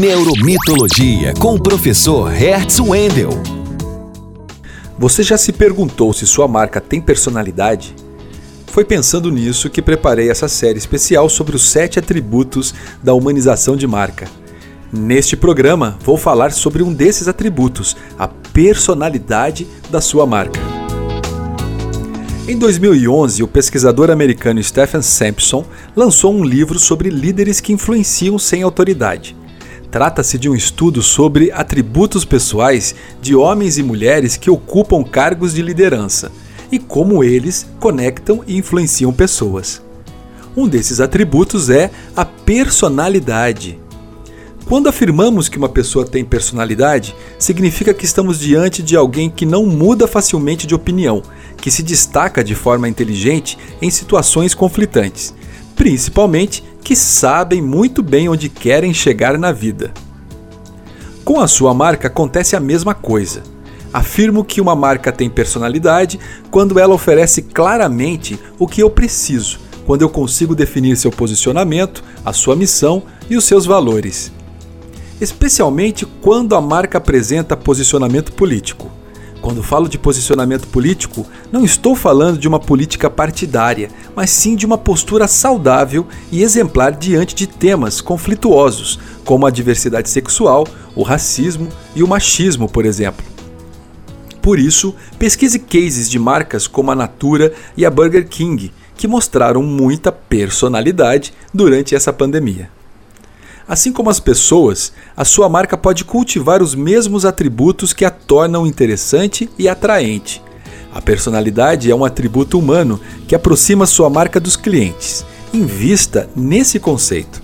Neuromitologia com o professor Hertz Wendel. Você já se perguntou se sua marca tem personalidade? Foi pensando nisso que preparei essa série especial sobre os sete atributos da humanização de marca. Neste programa, vou falar sobre um desses atributos, a personalidade da sua marca. Em 2011, o pesquisador americano Stephen Sampson lançou um livro sobre líderes que influenciam sem autoridade. Trata-se de um estudo sobre atributos pessoais de homens e mulheres que ocupam cargos de liderança e como eles conectam e influenciam pessoas. Um desses atributos é a personalidade. Quando afirmamos que uma pessoa tem personalidade, significa que estamos diante de alguém que não muda facilmente de opinião, que se destaca de forma inteligente em situações conflitantes, principalmente que sabem muito bem onde querem chegar na vida. Com a sua marca acontece a mesma coisa. Afirmo que uma marca tem personalidade quando ela oferece claramente o que eu preciso, quando eu consigo definir seu posicionamento, a sua missão e os seus valores. Especialmente quando a marca apresenta posicionamento político. Quando falo de posicionamento político, não estou falando de uma política partidária, mas sim de uma postura saudável e exemplar diante de temas conflituosos, como a diversidade sexual, o racismo e o machismo, por exemplo. Por isso, pesquise cases de marcas como a Natura e a Burger King, que mostraram muita personalidade durante essa pandemia. Assim como as pessoas, a sua marca pode cultivar os mesmos atributos que a tornam interessante e atraente. A personalidade é um atributo humano que aproxima sua marca dos clientes. Invista nesse conceito.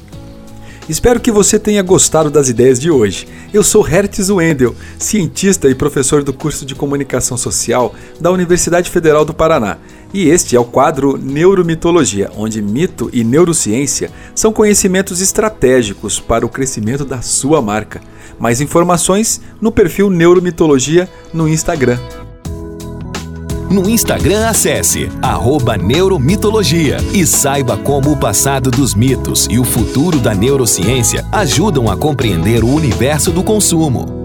Espero que você tenha gostado das ideias de hoje. Eu sou Hertz Wendel, cientista e professor do curso de Comunicação Social da Universidade Federal do Paraná. E este é o quadro Neuromitologia, onde mito e neurociência são conhecimentos estratégicos para o crescimento da sua marca. Mais informações no perfil Neuromitologia no Instagram. No Instagram, acesse Neuromitologia e saiba como o passado dos mitos e o futuro da neurociência ajudam a compreender o universo do consumo.